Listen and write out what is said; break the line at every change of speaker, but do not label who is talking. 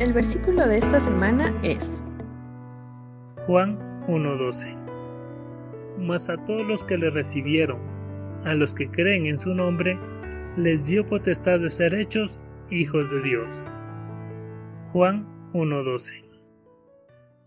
El versículo de esta semana es
Juan 1.12. Mas a todos los que le recibieron, a los que creen en su nombre, les dio potestad de ser hechos hijos de Dios. Juan 1.12